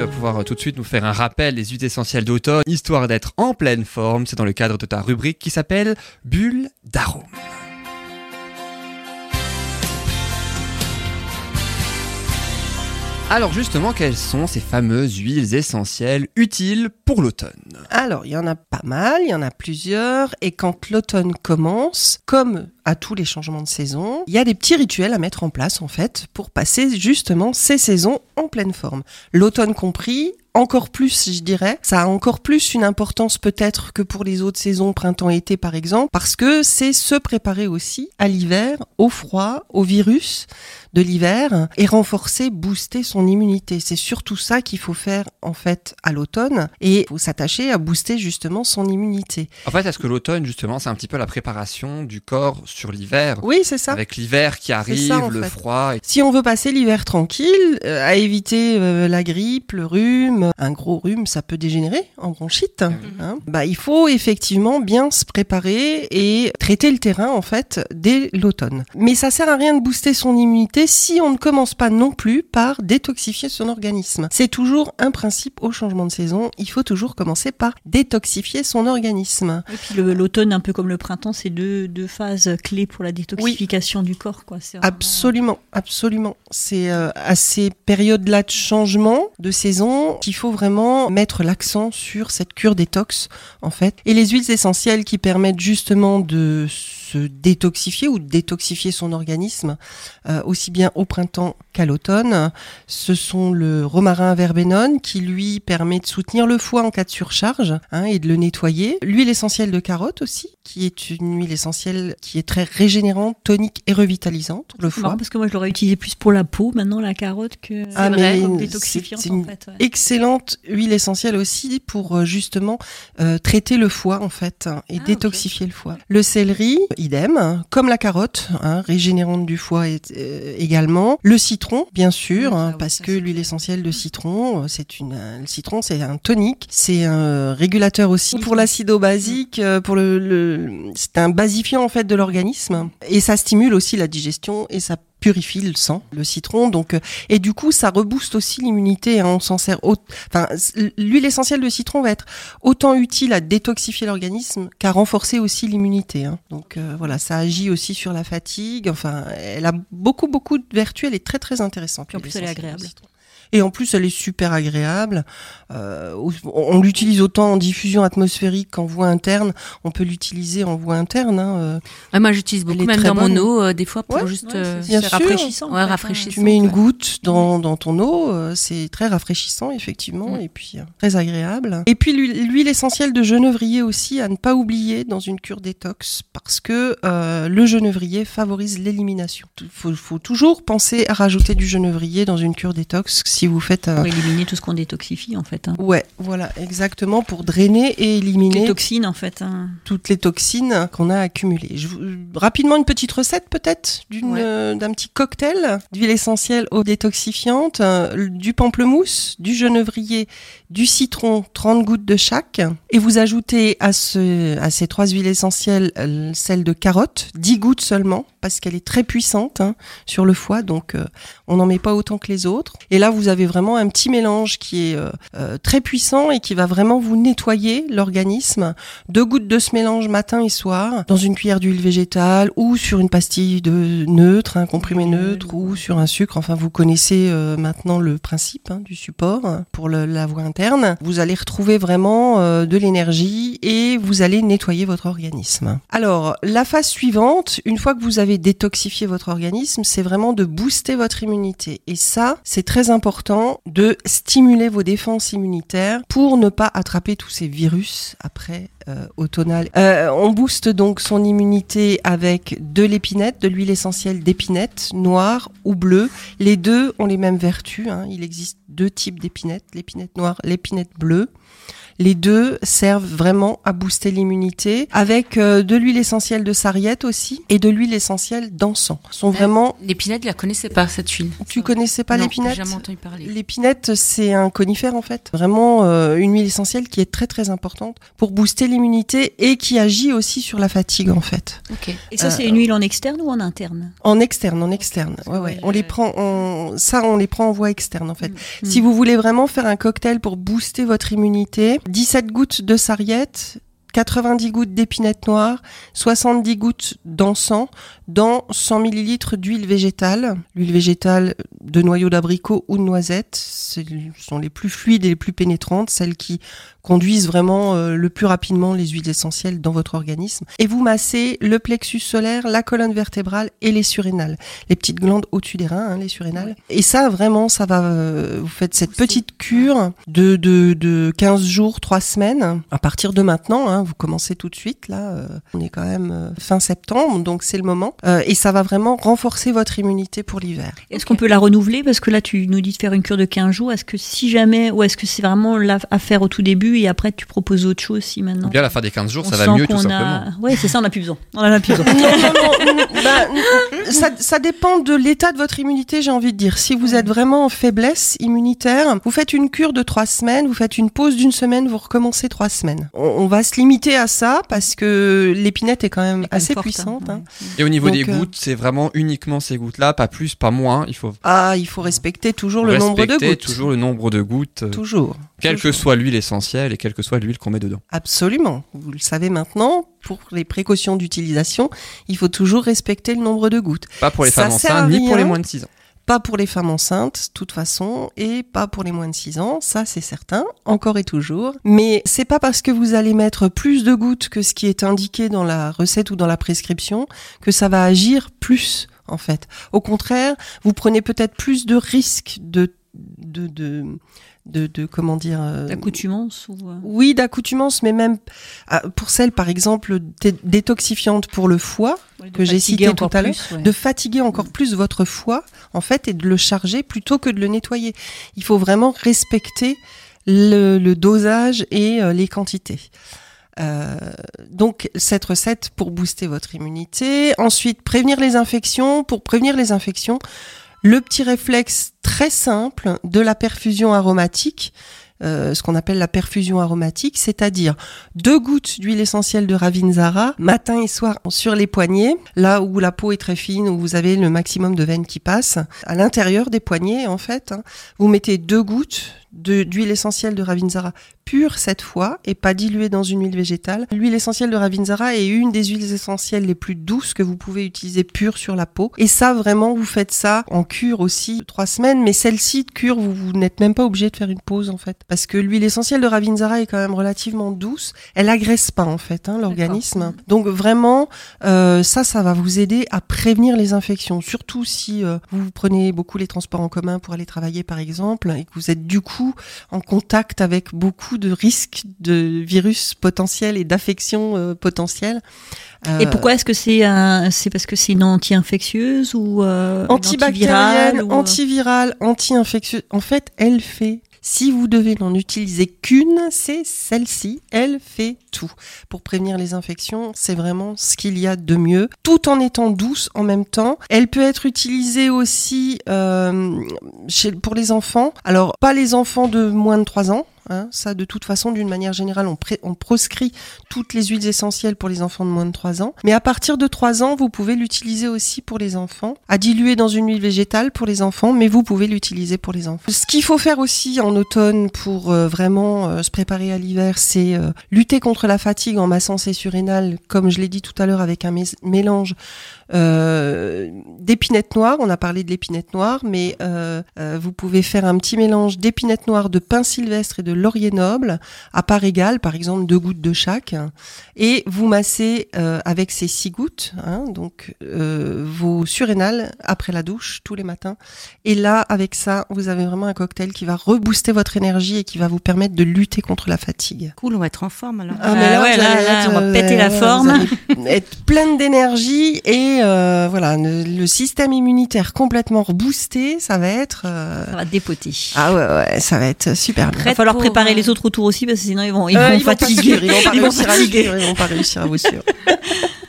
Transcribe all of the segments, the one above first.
tu vas pouvoir euh, tout de suite nous faire un rappel des huiles essentielles d'automne, histoire d'être en pleine forme. C'est dans le cadre de ta rubrique qui s'appelle Bulle d'arôme. Alors justement, quelles sont ces fameuses huiles essentielles utiles pour l'automne? Alors, il y en a pas mal, il y en a plusieurs, et quand l'automne commence, comme à tous les changements de saison, il y a des petits rituels à mettre en place en fait pour passer justement ces saisons en pleine forme. L'automne compris, encore plus, je dirais. Ça a encore plus une importance peut-être que pour les autres saisons, printemps-été par exemple, parce que c'est se préparer aussi à l'hiver, au froid, au virus de l'hiver et renforcer, booster son immunité. C'est surtout ça qu'il faut faire en fait à l'automne et faut s'attacher à booster justement son immunité. En fait, est-ce que l'automne justement, c'est un petit peu la préparation du corps sur l'hiver Oui, c'est ça. Avec l'hiver qui arrive, ça, le fait. froid. et- Si on veut passer l'hiver tranquille, euh, à éviter euh, la grippe, le rhume, un gros rhume, ça peut dégénérer en bronchite. hein. Bah, il faut effectivement bien se préparer et traiter le terrain en fait dès l'automne. Mais ça sert à rien de booster son immunité si on ne commence pas non plus par détoxifier son organisme. C'est toujours un principe au changement de saison. Il faut toujours commencer par détoxifier son organisme. Et puis l'automne, un peu comme le printemps, c'est deux, deux phases clés pour la détoxification du corps. Quoi. Vraiment- Absolument, absolument. C'est euh, à ces périodes-là de changement de saison qu'il faut vraiment mettre l'accent sur cette cure détox, en fait. Et les huiles essentielles qui permettent justement de se détoxifier ou détoxifier son organisme, euh, aussi bien au printemps qu'à l'automne, ce sont le romarin verbenone qui lui permet de soutenir le foie en cas de surcharge hein, et de le nettoyer. L'huile essentielle de carotte aussi, qui est une huile essentielle qui est très régénérante, tonique et revitalisante le foie. parce que moi je l'aurais utilisé plus pour la peau maintenant la carotte que Ah, vrai, comme détoxifiante c'est en une fait. ouais. Excellente huile essentielle aussi pour euh, justement euh, traiter le foie en fait et Ah, détoxifier le foie. Le céleri, idem, hein, comme la carotte, hein, régénérante du foie euh, également. Le citron, bien sûr, Oui, hein, parce que l'huile essentielle de citron, euh, c'est une, euh, le citron c'est un tonique, c'est un régulateur aussi pour l'acido basique, euh, pour le, le c'est un basifiant en fait de l'organisme. Et ça stimule aussi la digestion et ça purifie le sang, le citron. Donc, euh, et du coup, ça rebooste aussi l'immunité. hein, on s'en sert. Enfin, l'huile essentielle de citron va être autant utile à détoxifier l'organisme qu'à renforcer aussi l'immunité. hein. Donc euh, voilà, ça agit aussi sur la fatigue. Enfin, elle a beaucoup beaucoup de vertus. Elle est très très intéressante. Puis en plus, elle est agréable. Et en plus, elle est super agréable. Euh, on on l'utilise autant en diffusion atmosphérique qu'en voie interne. On peut l'utiliser en voie interne. hein, euh, Ah, moi, j'utilise beaucoup, même dans bonne. mon eau, euh, des fois, pour Ouais, juste. Ouais, euh, bien sûr. rafraîchissant. Ouais, rafraîchissant. Tu mets une ouais. goutte dans, dans ton eau, euh, c'est très rafraîchissant effectivement Mm. et puis euh, très agréable. Et puis l'huile essentielle de genevrier aussi à ne pas oublier dans une cure détox parce que euh, le genevrier favorise l'élimination. Il faut, faut toujours penser à rajouter du genevrier dans une cure détox si vous faites un... Pour éliminer tout ce qu'on détoxifie en fait. hein. Ouais, voilà, exactement, pour drainer et éliminer Les toxines en fait. hein. toutes les toxines qu'on a accumulées. Je vous- rapidement, une petite recette peut-être d'une, Ouais. euh, d'un petit cocktail d'huile essentielle eau détoxifiante, euh, du pamplemousse, du genevrier, du citron, 30 gouttes de chaque. Et vous ajoutez à, ce, à ces trois huiles essentielles euh, celle de carotte, 10 gouttes seulement, parce qu'elle est très puissante hein, sur le foie, donc euh, on n'en met pas autant que les autres. Et là, vous avez vraiment un petit mélange qui est euh, euh, très puissant et qui va vraiment vous nettoyer l'organisme deux gouttes de ce mélange matin et soir dans une cuillère d'huile végétale ou sur une pastille de neutre, un comprimé neutre ou sur un sucre. Enfin, vous connaissez euh, maintenant le principe hein, du support pour le- la voie interne. Vous allez retrouver vraiment euh, de l'énergie et vous allez nettoyer votre organisme. Alors, la phase suivante, une fois que vous avez détoxifié votre organisme, c'est vraiment de booster votre immunité. Et ça, c'est très important de stimuler vos défenses immunitaires pour ne pas attraper tous ces virus après euh. Euh, on booste donc son immunité avec de l'épinette, de l'huile essentielle d'épinette, noire ou bleue. Les deux ont les mêmes vertus. hein. Il existe deux types d'épinettes, l'épinette noire, l'épinette bleue. Les deux servent vraiment à booster l'immunité avec euh, de l'huile essentielle de sarriette aussi et de l'huile essentielle d'encens. Sont vraiment. L'épinette, je la connaissais pas cette huile. Tu connaissais pas l'épinette Jamais entendu parler. L'épinette, c'est un conifère en fait. Vraiment euh, une huile essentielle qui est très très importante pour booster l'immunité et qui agit aussi sur la fatigue en fait. Ok. Et ça, c'est une huile en externe ou en interne? En externe, en externe. Ouais, ouais. On les prend, en... ça, on les prend en voie externe en fait. Mm. Si vous voulez vraiment faire un cocktail pour booster votre immunité, 17 gouttes de sarriette, 90 gouttes d'épinette noire, 70 gouttes d'encens dans 100 millilitres d'huile végétale. L'huile végétale de noyau d'abricot ou de noisette, ce sont les plus fluides et les plus pénétrantes, celles qui conduisent vraiment euh, le plus rapidement les huiles essentielles dans votre organisme. Et vous massez le plexus solaire, la colonne vertébrale et les surrénales, les petites glandes au-dessus des reins, hein, les surrénales. Et ça, vraiment, ça va. euh, vous faites cette petite cure de, de, de 15 jours, 3 semaines. À partir de maintenant, hein, vous commencez tout de suite. Là, euh, on est quand même euh, fin septembre, donc c'est le moment. Euh, et ça va vraiment renforcer votre immunité pour l'hiver. Est-ce qu'on peut la renouveler? Parce que là, tu nous dis de faire une cure de 15 jours. Est-ce que si jamais, ou est-ce que c'est vraiment là à faire au tout début et après tu proposes autre chose si maintenant? Bien à la fin des 15 jours, on ça va mieux tout simplement. a... Ouais, c'est ça, on n'a plus besoin. On en a plus besoin. non, non, non, bah, ça, ça dépend de l'état de votre immunité, j'ai envie de dire. Si vous êtes vraiment en faiblesse immunitaire, vous faites une cure de trois semaines, vous faites une pause d'une semaine, vous recommencez trois semaines. On, on va se limiter à ça parce que l'épinette est quand même est assez forte, hein. puissante. hein. Et au niveau Donc, des euh, gouttes, c'est vraiment uniquement ces gouttes-là, pas plus, pas moins. Il faut Ah, il faut respecter toujours le nombre de respecter gouttes. toujours le nombre de gouttes, euh, Toujours. quelle que soit l'huile essentielle et quelle que soit l'huile qu'on met dedans. Absolument. Vous le savez maintenant, pour les précautions d'utilisation, il faut toujours respecter le nombre de gouttes. Pas pour les Ça femmes enceintes, ni pour les moins de 6 ans. Pas pour les femmes enceintes, de toute façon, et pas pour les moins de 6 ans, ça c'est certain, encore et toujours. Mais c'est pas parce que vous allez mettre plus de gouttes que ce qui est indiqué dans la recette ou dans la prescription que ça va agir plus, en fait. Au contraire, vous prenez peut-être plus de risques de, de, de, de, de- comment dire, euh, L'accoutumance ou... euh, oui, d'accoutumance, mais même ah, pour celles, par exemple, dé- détoxifiantes pour le foie, que j'ai cité tout à l'heure, ouais. de fatiguer encore plus votre foie, en fait, et de le charger plutôt que de le nettoyer. Il faut vraiment respecter le, le dosage et euh, les quantités. Euh, donc cette recette pour booster votre immunité. Ensuite, prévenir les infections. Pour prévenir les infections, le petit réflexe très simple de la perfusion aromatique, euh, ce qu'on appelle la perfusion aromatique, c'est-à-dire deux gouttes d'huile essentielle de Ravinzara, matin et soir sur les poignets, là où la peau est très fine, où vous avez le maximum de veines qui passent. À l'intérieur des poignets, en fait, hein, vous mettez deux gouttes d'huile essentielle de Ravinzara pure cette fois et pas diluée dans une huile végétale. L'huile essentielle de Ravinzara est une des huiles essentielles les plus douces que vous pouvez utiliser pure sur la peau. Et ça, vraiment, vous faites ça en cure aussi trois semaines. Mais celle-ci de cure, vous, vous n'êtes même pas obligé de faire une pause en fait, parce que l'huile essentielle de Ravinzara est quand même relativement douce. Elle agresse pas en fait hein, l'organisme. Donc vraiment, euh, ça, ça va vous aider à prévenir les infections. Surtout si euh, vous prenez beaucoup les transports en commun pour aller travailler par exemple et que vous êtes du coup en contact avec beaucoup de risques de virus potentiels et d'affections euh, potentielles. Et Euh, pourquoi est-ce que c'est un... c'est parce que c'est une anti-infectieuse ou euh, antibactérienne, antivirale ou, euh, antivirale, anti-infectieuse. En fait, elle fait. Si vous devez n'en utiliser qu'une, c'est celle-ci. Elle fait tout. Pour prévenir les infections, c'est vraiment ce qu'il y a de mieux, tout en étant douce en même temps. Elle peut être utilisée aussi euh, chez, pour les enfants. Alors, pas les enfants de moins de 3 ans. Hein. ça, de toute façon, d'une manière générale, on, proscrit toutes les huiles essentielles pour les enfants de moins de 3 ans. Mais à partir de 3 ans, vous pouvez l'utiliser aussi pour les enfants, à diluer dans une huile végétale pour les enfants, mais vous pouvez l'utiliser pour les enfants. Ce qu'il faut faire aussi en automne pour euh, vraiment euh, se préparer à l'hiver, c'est euh, lutter contre la fatigue en massant ses surrénales, comme je l'ai dit tout à l'heure, avec un mé- mélange d'épinette noire. On a parlé de l'épinette noire, mais vous pouvez faire un petit mélange d'épinette noire, de pin sylvestre et de laurier noble à part égale, par exemple deux gouttes de chaque, et vous massez euh, avec ces six gouttes, hein, donc euh, vos surrénales après la douche tous les matins. Et là, avec ça, vous avez vraiment un cocktail qui va rebooster votre énergie et qui va vous permettre de lutter contre la fatigue. Cool, on va être en forme alors. Ah, ouais, vous là, là, être, on va euh, péter la vous forme. être pleine d'énergie et euh, voilà, le, le système immunitaire complètement reboosté, ça va être. euh, Ça va dépoter. Ah ouais, ouais, ça va être super bien. Il va falloir pour, préparer euh, les autres autour aussi, parce que sinon ils vont, ils Euh, vont ils vont pas fatiguer. suivre, Ils vont pas Ils vont réussir à fatiguer. suivre, ils vont pas réussir à vous suivre.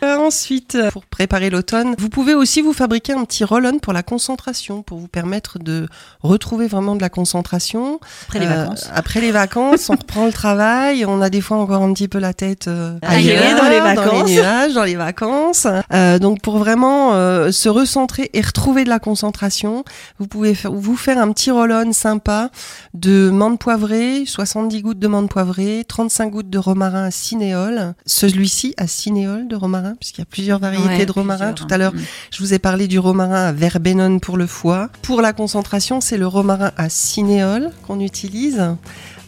Euh, ensuite, pour préparer l'automne, vous pouvez aussi vous fabriquer un petit roll-on pour la concentration, pour vous permettre de retrouver vraiment de la concentration. Après les Euh, vacances. après les vacances, on reprend le travail, on a des fois encore un petit peu la tête euh, Ailleurs, ailleurs, dans les dans vacances. les nuages, dans les vacances. Euh, donc pour vraiment euh, se recentrer et retrouver de la concentration, vous pouvez fa- vous faire un petit roll-on sympa de menthe poivrée, 70 gouttes de menthe poivrée, 35 gouttes de romarin à cinéole. Celui-ci à cinéole de romarin, puisqu'il y a plusieurs variétés Ouais, de romarin. Plusieurs, Tout à l'heure, hein. je vous ai parlé du romarin à verbenone pour le foie. Pour la concentration, c'est le romarin à cinéole qu'on utilise.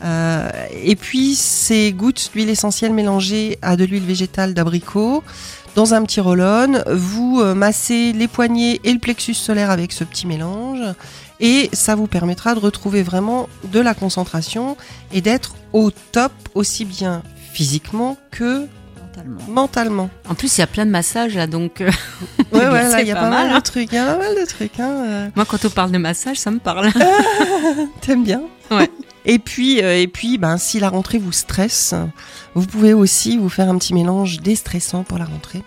Euh, et puis, ces gouttes d'huile essentielle mélangées à de l'huile végétale d'abricot. Dans un petit roll-on, vous euh, massez les poignets et le plexus solaire avec ce petit mélange. Et ça vous permettra de retrouver vraiment de la concentration et d'être au top aussi bien physiquement que Mentalement. mentalement. En plus, il y a plein de massages là, donc euh, Ouais, ouais, là, il y a pas mal, mal, hein. de trucs. Il y a pas mal de trucs. Hein, euh. moi, quand on parle de massage, ça me parle. T'aimes bien Ouais. Et puis, euh, et puis ben, si la rentrée vous stresse, vous pouvez aussi vous faire un petit mélange déstressant pour la rentrée.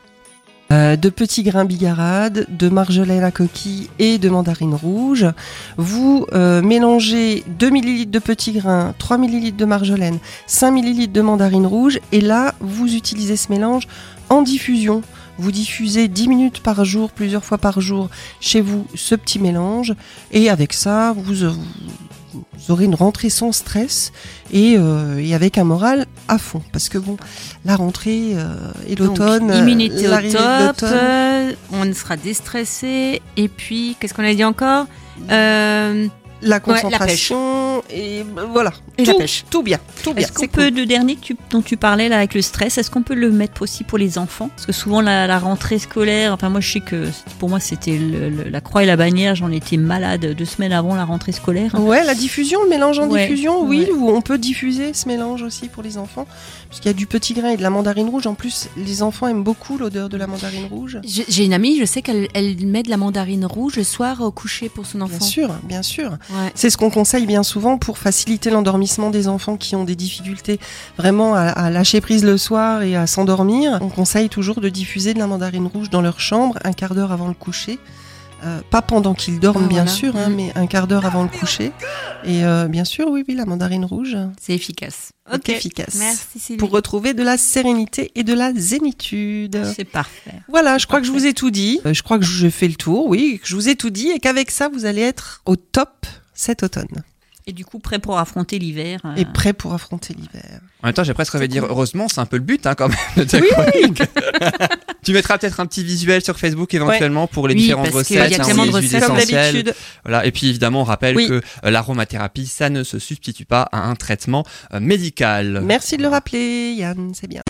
Euh, de petits grains bigarade, de marjolaine à coquille et de mandarine rouge. Vous euh, mélangez 2 ml de petits grains, 3 ml de marjolaine, 5 ml de mandarine rouge et là, vous utilisez ce mélange en diffusion. Vous diffusez 10 minutes par jour, plusieurs fois par jour chez vous ce petit mélange et avec ça, vous, vous aurez une rentrée sans stress et, euh, et avec un moral à fond. Parce que bon, la rentrée euh, et l'automne, Donc, immunité euh, au top, euh, on sera déstressé. Et puis, qu'est-ce qu'on a dit encore? Euh, la la et euh, voilà, Et tout, la pêche. tout bien, tout bien. Est-ce qu'on peut, le dernier tu- dont tu parlais là avec le stress, est-ce qu'on peut le mettre aussi pour les enfants? Parce que souvent la, la rentrée scolaire, enfin moi je sais que pour moi c'était le- le- la croix et la bannière, j'en étais malade deux semaines avant la rentrée scolaire. Ouais, la diffusion, le mélange en Ouais, diffusion, oui, ouais. où on peut diffuser ce mélange aussi pour les enfants, puisqu'il y a du petit grain et de la mandarine rouge. En plus, les enfants aiment beaucoup l'odeur de la mandarine rouge. J'ai j'ai une amie, je sais qu'elle elle met de la mandarine rouge le soir au coucher pour son enfant. Bien sûr, bien sûr. Ouais. C'est ce qu'on conseille bien souvent pour faciliter l'endormissement des enfants qui ont des difficultés vraiment à, à lâcher prise le soir et à s'endormir. On conseille toujours de diffuser de la mandarine rouge dans leur chambre un quart d'heure avant le coucher. Euh, pas pendant qu'ils dorment, Ah, bien voilà. sûr, hein, Mhm. mais un quart d'heure avant le coucher. Et euh, bien sûr, oui, oui, la mandarine rouge C'est efficace. est efficace. Merci Sylvie. Pour retrouver de la sérénité et de la zénitude. C'est parfait. Voilà, je crois que je vous ai tout dit. Euh, Je crois que j'ai fait le tour, oui, que je vous ai tout dit et qu'avec ça, vous allez être au top cet automne Et du coup prêt pour affronter l'hiver. euh, et prêt pour affronter l'hiver. En même temps, j'ai presque envie de dire, heureusement, c'est un peu le but hein, quand même de ta chronique. tu mettras peut-être un petit visuel sur Facebook éventuellement pour les Oui, différentes parce qu'il y a recettes, hein, tellement les de recettes. Comme essentielles. d'habitude. Voilà. Et puis évidemment, on rappelle Oui. que euh, l'aromathérapie, ça ne se substitue pas à un traitement euh, médical. Merci de le rappeler, Yann, c'est bien.